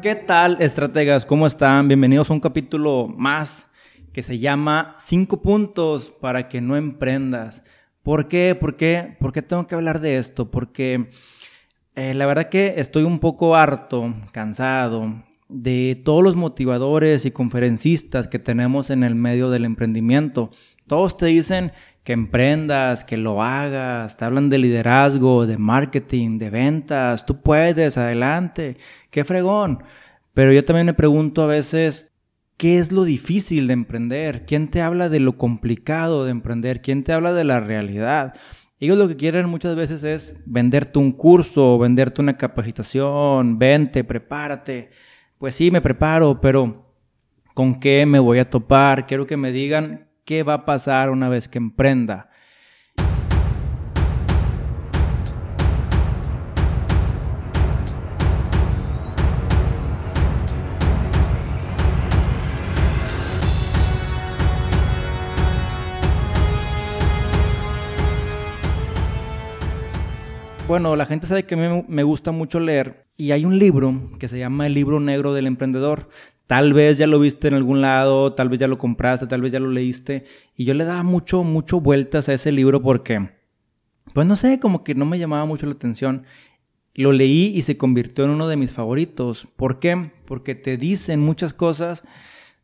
¿Qué tal, estrategas? ¿Cómo están? Bienvenidos a un capítulo más que se llama 5 puntos para que no emprendas. ¿Por qué? ¿Por qué? ¿Por qué tengo que hablar de esto? Porque eh, la verdad que estoy un poco harto, cansado de todos los motivadores y conferencistas que tenemos en el medio del emprendimiento. Todos te dicen que emprendas, que lo hagas, te hablan de liderazgo, de marketing, de ventas, tú puedes, adelante, qué fregón. Pero yo también me pregunto a veces, ¿qué es lo difícil de emprender? ¿Quién te habla de lo complicado de emprender? ¿Quién te habla de la realidad? Ellos lo que quieren muchas veces es venderte un curso, venderte una capacitación, vente, prepárate. Pues sí, me preparo, pero ¿con qué me voy a topar? Quiero que me digan qué va a pasar una vez que emprenda. Bueno, la gente sabe que me gusta mucho leer y hay un libro que se llama El libro negro del emprendedor. Tal vez ya lo viste en algún lado, tal vez ya lo compraste, tal vez ya lo leíste y yo le daba mucho, mucho vueltas a ese libro porque, pues no sé, como que no me llamaba mucho la atención. Lo leí y se convirtió en uno de mis favoritos. ¿Por qué? Porque te dicen muchas cosas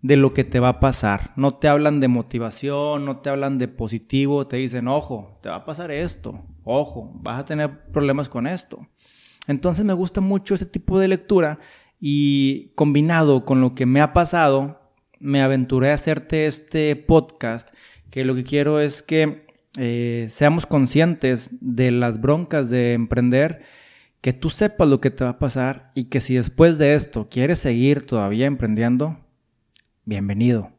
de lo que te va a pasar. No te hablan de motivación, no te hablan de positivo, te dicen, ojo, te va a pasar esto, ojo, vas a tener problemas con esto. Entonces me gusta mucho ese tipo de lectura y combinado con lo que me ha pasado, me aventuré a hacerte este podcast que lo que quiero es que eh, seamos conscientes de las broncas de emprender, que tú sepas lo que te va a pasar y que si después de esto quieres seguir todavía emprendiendo, bienvenido.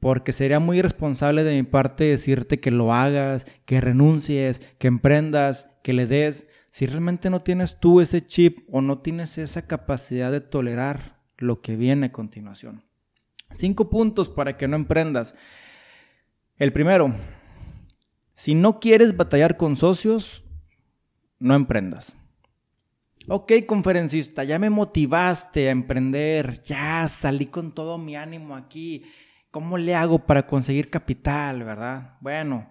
Porque sería muy irresponsable de mi parte decirte que lo hagas, que renuncies, que emprendas, que le des, si realmente no tienes tú ese chip o no tienes esa capacidad de tolerar lo que viene a continuación. Cinco puntos para que no emprendas. El primero, si no quieres batallar con socios, no emprendas. Ok, conferencista, ya me motivaste a emprender, ya salí con todo mi ánimo aquí. ¿Cómo le hago para conseguir capital, verdad? Bueno,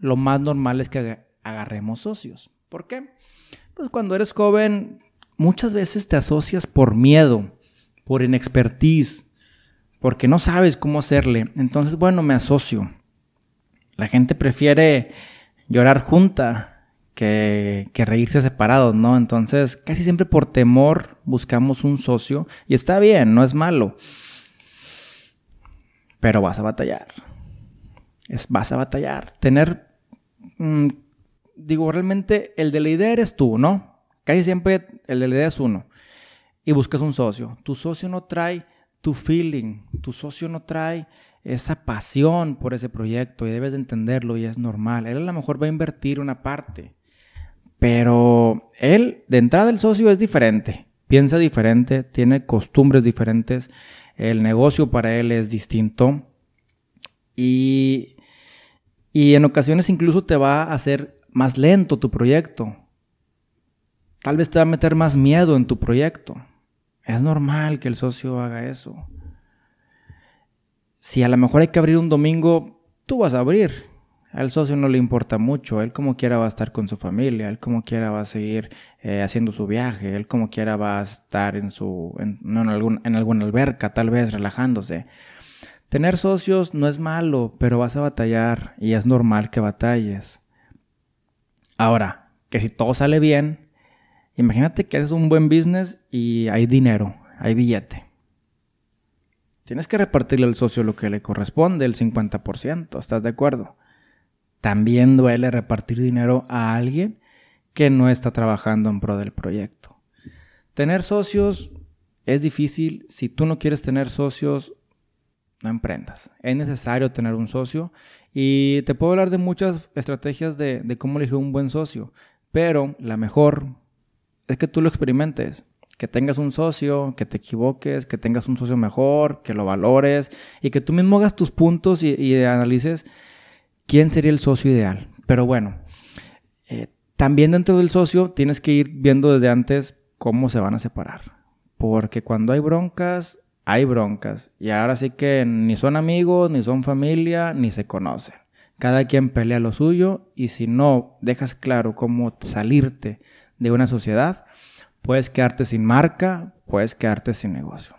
lo más normal es que agarremos socios. ¿Por qué? Pues cuando eres joven, muchas veces te asocias por miedo, por inexpertise, porque no sabes cómo hacerle. Entonces, bueno, me asocio. La gente prefiere llorar junta que, reírse separados, ¿no? Entonces, casi siempre por temor buscamos un socio y está bien, no es malo. Pero vas a batallar. Es, vas a batallar. Tener, mm, digo, realmente el de la idea eres tú, ¿no? Casi siempre el de la idea es uno. Y buscas un socio. Tu socio no trae tu feeling, tu socio no trae esa pasión por ese proyecto y debes de entenderlo y es normal. Él a lo mejor va a invertir una parte, pero él, de entrada, el socio es diferente, piensa diferente, tiene costumbres diferentes, el negocio para él es distinto y, y en ocasiones incluso te va a hacer más lento tu proyecto. Tal vez te va a meter más miedo en tu proyecto. Es normal que el socio haga eso. Si a lo mejor hay que abrir un domingo, tú vas a abrir al socio no le importa mucho, él como quiera va a estar con su familia, él como quiera va a seguir eh, haciendo su viaje, él como quiera va a estar en su, en, en, algún, en alguna alberca, tal vez relajándose. Tener socios no es malo, pero vas a batallar y es normal que batalles. Ahora, que si todo sale bien, imagínate que haces un buen business y hay dinero, hay billete. Tienes que repartirle al socio lo que le corresponde, el 50%, ¿estás de acuerdo? También duele repartir dinero a alguien que no está trabajando en pro del proyecto. Tener socios es difícil. Si tú no quieres tener socios, no emprendas. Es necesario tener un socio y te puedo hablar de muchas estrategias de, cómo elegir un buen socio, pero la mejor es que tú lo experimentes que tengas un socio, que te equivoques, que tengas un socio mejor, que lo valores y que tú mismo hagas tus puntos y, y analices quién sería el socio ideal. Pero bueno, eh, también dentro del socio tienes que ir viendo desde antes cómo se van a separar. Porque cuando hay broncas, hay broncas. Y ahora sí que ni son amigos, ni son familia, ni se conocen. Cada quien pelea lo suyo y si no dejas claro cómo salirte de una sociedad, puedes quedarte sin marca, puedes quedarte sin negocio.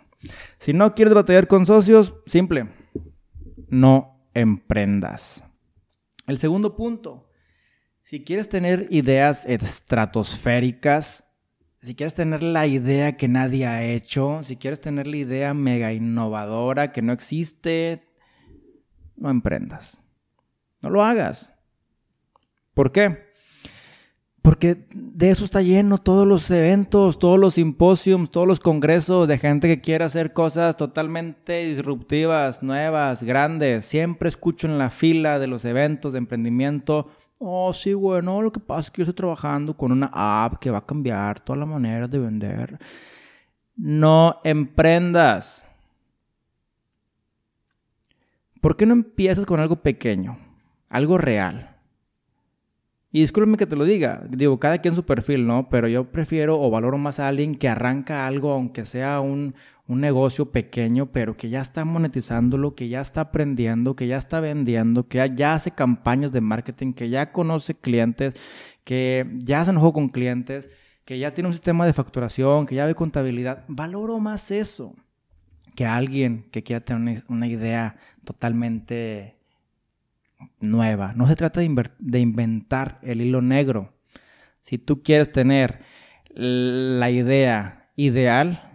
Si no quieres batallar con socios, simple, no emprendas. El segundo punto, si quieres tener ideas estratosféricas, si quieres tener la idea que nadie ha hecho, si quieres tener la idea mega innovadora que no existe, no emprendas. No lo hagas. ¿Por qué? Porque de eso está lleno todos los eventos, todos los simposios, todos los congresos de gente que quiere hacer cosas totalmente disruptivas, nuevas, grandes. Siempre escucho en la fila de los eventos de emprendimiento, oh sí, bueno, lo que pasa es que yo estoy trabajando con una app que va a cambiar toda la manera de vender. No emprendas. ¿Por qué no empiezas con algo pequeño? algo real. Y discúlpeme que te lo diga, digo, cada quien su perfil, ¿no? Pero yo prefiero o valoro más a alguien que arranca algo, aunque sea un, un negocio pequeño, pero que ya está monetizándolo, que ya está aprendiendo, que ya está vendiendo, que ya, hace campañas de marketing, que ya conoce clientes, que ya se enojó con clientes, que ya tiene un sistema de facturación, que ya ve contabilidad. Valoro más eso que alguien que quiera tener una idea totalmente nueva. No se trata de, inventar el hilo negro. Si tú quieres tener la idea ideal,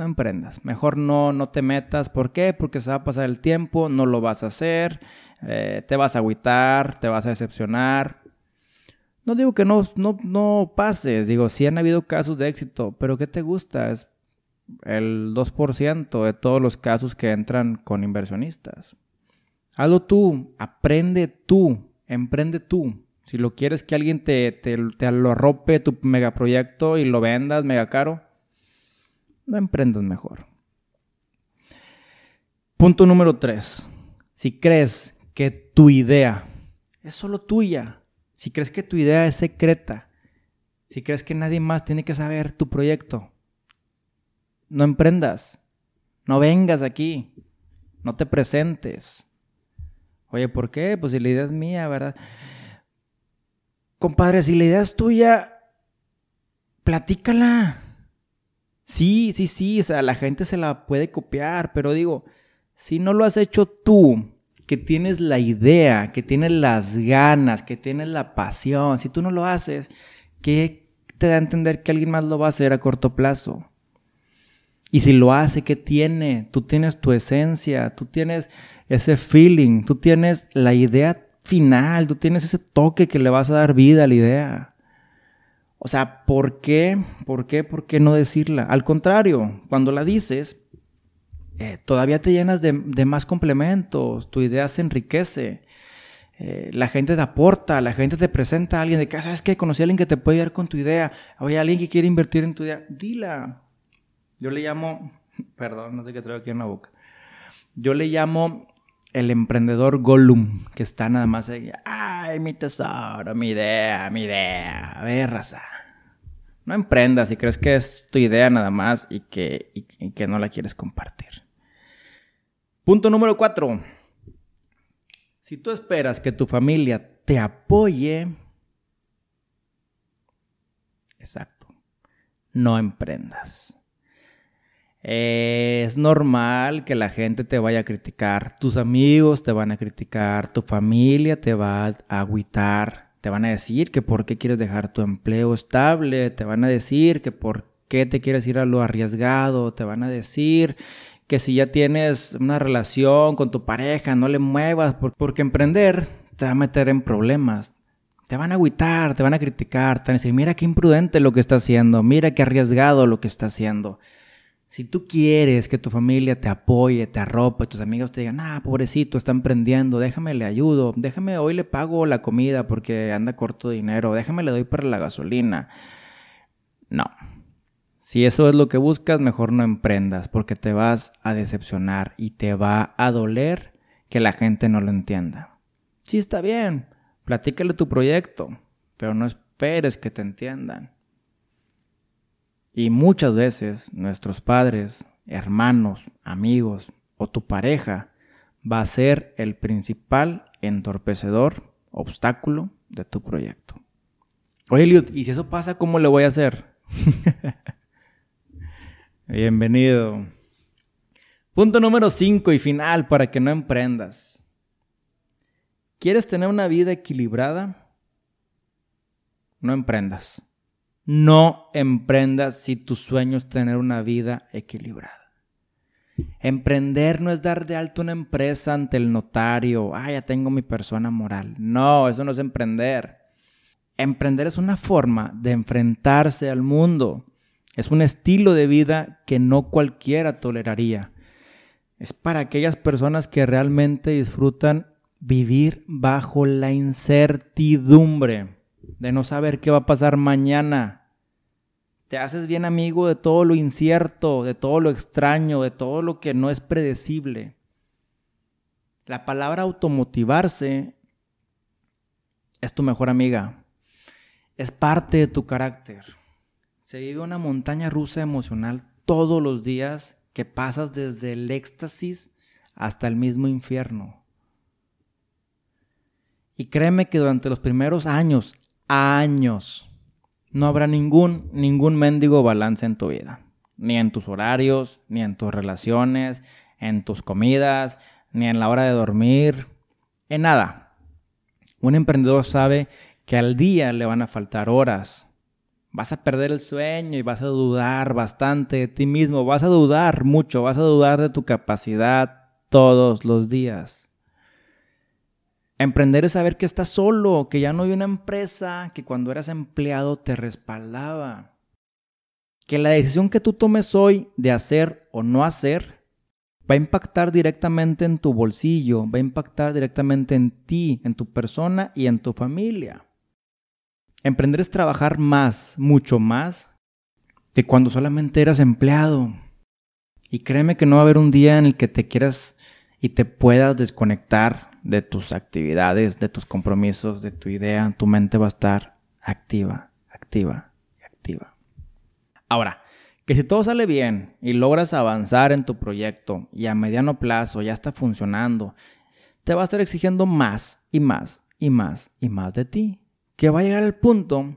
no emprendas. Mejor no, no te metas. ¿Por qué? Porque se va a pasar el tiempo, no lo vas a hacer, eh, te vas a agüitar, te vas a decepcionar. No digo que no, no, no pases, digo, sí han habido casos de éxito, pero ¿qué te gusta? Es el 2% de todos los casos que entran con inversionistas. Hazlo tú, aprende tú, emprende tú. Si lo quieres que alguien te, te, lo arrope tu megaproyecto y lo vendas mega caro, no emprendas mejor. Punto número tres. Si crees que tu idea es solo tuya, si crees que tu idea es secreta, si crees que nadie más tiene que saber tu proyecto, no emprendas, no vengas aquí, no te presentes. Oye, ¿por qué? Pues si la idea es mía, ¿verdad? Compadre, si la idea es tuya, platícala. Sí, sí, sí, o sea, la gente se la puede copiar, pero digo, si no lo has hecho tú, que tienes la idea, que tienes las ganas, que tienes la pasión, si tú no lo haces, ¿qué te da a entender que alguien más lo va a hacer a corto plazo? Y si lo hace, ¿qué tiene? Tú tienes tu esencia, tú tienes ese feeling, tú tienes la idea final, tú tienes ese toque que le vas a dar vida a la idea. O sea, ¿por qué? ¿Por qué? ¿Por qué no decirla? Al contrario, cuando la dices, eh, todavía te llenas de, más complementos, tu idea se enriquece. Eh, la gente te aporta, la gente te presenta a alguien de que, ah, ¿sabes qué? Conocí a alguien que te puede ayudar con tu idea. Oye, alguien que quiere invertir en tu idea. Dila. Yo le llamo, perdón, no sé qué traigo aquí en la boca. Yo le llamo el emprendedor Gollum, que está nada más ahí, ay, mi tesoro, mi idea, mi idea, a ver, raza. No emprendas si crees que es tu idea nada más y que, y que no la quieres compartir. Punto número cuatro. Si tú esperas que tu familia te apoye, exacto, no emprendas. Es normal que la gente te vaya a criticar, tus amigos te van a criticar, tu familia te va a agüitar, te van a decir que por qué quieres dejar tu empleo estable, te van a decir que por qué te quieres ir a lo arriesgado, te van a decir que si ya tienes una relación con tu pareja, no le muevas, porque emprender te va a meter en problemas. Te van a agüitar, te van a criticar, te van a decir, mira qué imprudente lo que está haciendo, mira qué arriesgado lo que está haciendo. Si tú quieres que tu familia te apoye, te arrope, tus amigos te digan, ah, pobrecito, está emprendiendo, déjame le ayudo, déjame hoy le pago la comida porque anda corto dinero, déjame le doy para la gasolina. No. Si eso es lo que buscas, mejor no emprendas porque te vas a decepcionar y te va a doler que la gente no lo entienda. Sí está bien, platícale tu proyecto, pero no esperes que te entiendan. Y muchas veces nuestros padres, hermanos, amigos o tu pareja va a ser el principal entorpecedor, obstáculo de tu proyecto. Oye, Eliud, ¿y si eso pasa, cómo le voy a hacer? Bienvenido. Punto número 5 y final para que no emprendas. ¿Quieres tener una vida equilibrada? No emprendas. No emprendas si tu sueño es tener una vida equilibrada. Emprender no es dar de alto una empresa ante el notario. Ah, ya tengo mi persona moral. No, eso no es emprender. Emprender es una forma de enfrentarse al mundo. Es un estilo de vida que no cualquiera toleraría. Es para aquellas personas que realmente disfrutan vivir bajo la incertidumbre de no saber qué va a pasar mañana te haces bien amigo de todo lo incierto, de todo lo extraño, de todo lo que no es predecible. La palabra automotivarse es tu mejor amiga. Es parte de tu carácter. Se vive una montaña rusa emocional todos los días que pasas desde el éxtasis hasta el mismo infierno. Y créeme que durante los primeros años, años, no habrá ningún, ningún mendigo balance en tu vida. Ni en tus horarios, ni en tus relaciones, en tus comidas, ni en la hora de dormir, en nada. Un emprendedor sabe que al día le van a faltar horas. Vas a perder el sueño y vas a dudar bastante de ti mismo, vas a dudar mucho, vas a dudar de tu capacidad todos los días. Emprender es saber que estás solo, que ya no hay una empresa que cuando eras empleado te respaldaba. Que la decisión que tú tomes hoy de hacer o no hacer va a impactar directamente en tu bolsillo, va a impactar directamente en ti, en tu persona y en tu familia. Emprender es trabajar más, mucho más, que cuando solamente eras empleado. Y créeme que no va a haber un día en el que te quieras y te puedas desconectar de tus actividades, de tus compromisos, de tu idea, tu mente va a estar activa, activa y activa. Ahora, que si todo sale bien y logras avanzar en tu proyecto y a mediano plazo ya está funcionando, te va a estar exigiendo más y más y más y más de ti. Que va a llegar el punto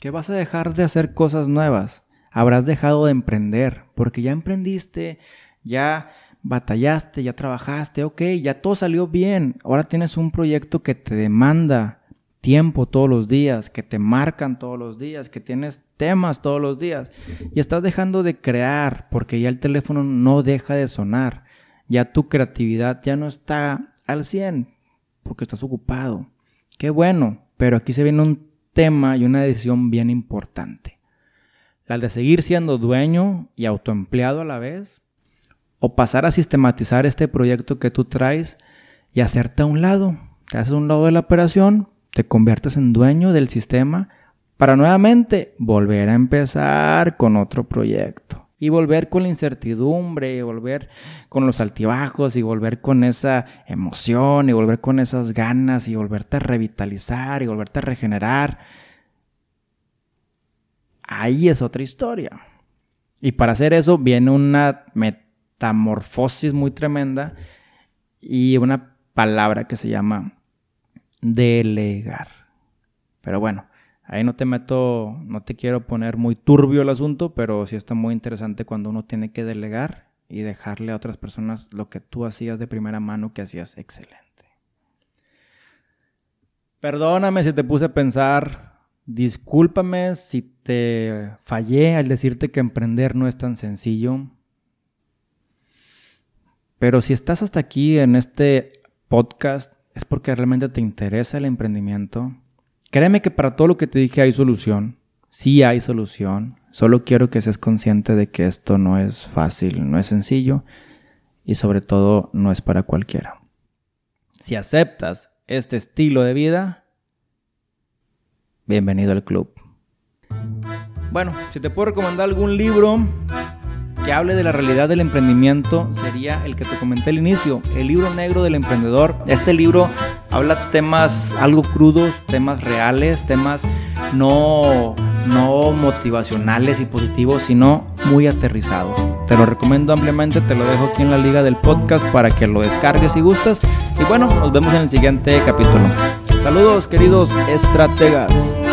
que vas a dejar de hacer cosas nuevas. Habrás dejado de emprender porque ya emprendiste, ya batallaste, ya trabajaste, ok, ya todo salió bien. Ahora tienes un proyecto que te demanda tiempo todos los días, que te marcan todos los días, que tienes temas todos los días. Y estás dejando de crear porque ya el teléfono no deja de sonar. Ya tu creatividad ya no está al 100 porque estás ocupado. Qué bueno, pero aquí se viene un tema y una decisión bien importante. La de seguir siendo dueño y autoempleado a la vez o pasar a sistematizar este proyecto que tú traes y hacerte a un lado. Te haces a un lado de la operación, te conviertes en dueño del sistema para nuevamente volver a empezar con otro proyecto. Y volver con la incertidumbre, y volver con los altibajos, y volver con esa emoción, y volver con esas ganas, y volverte a revitalizar, y volverte a regenerar. Ahí es otra historia. Y para hacer eso viene una metamorfosis muy tremenda y una palabra que se llama delegar. Pero bueno, ahí no te meto, no te quiero poner muy turbio el asunto, pero sí está muy interesante cuando uno tiene que delegar y dejarle a otras personas lo que tú hacías de primera mano que hacías excelente. Perdóname si te puse a pensar, discúlpame si te fallé al decirte que emprender no es tan sencillo. Pero si estás hasta aquí en este podcast, es porque realmente te interesa el emprendimiento. Créeme que para todo lo que te dije hay solución. Sí hay solución. Solo quiero que seas consciente de que esto no es fácil, no es sencillo y sobre todo no es para cualquiera. Si aceptas este estilo de vida, bienvenido al club. Bueno, si te puedo recomendar algún libro, que hable de la realidad del emprendimiento sería el que te comenté al inicio, el libro negro del emprendedor. Este libro habla temas algo crudos, temas reales, temas no no motivacionales y positivos, sino muy aterrizados. Te lo recomiendo ampliamente, te lo dejo aquí en la liga del podcast para que lo descargues si gustas. Y bueno, nos vemos en el siguiente capítulo. Saludos queridos estrategas.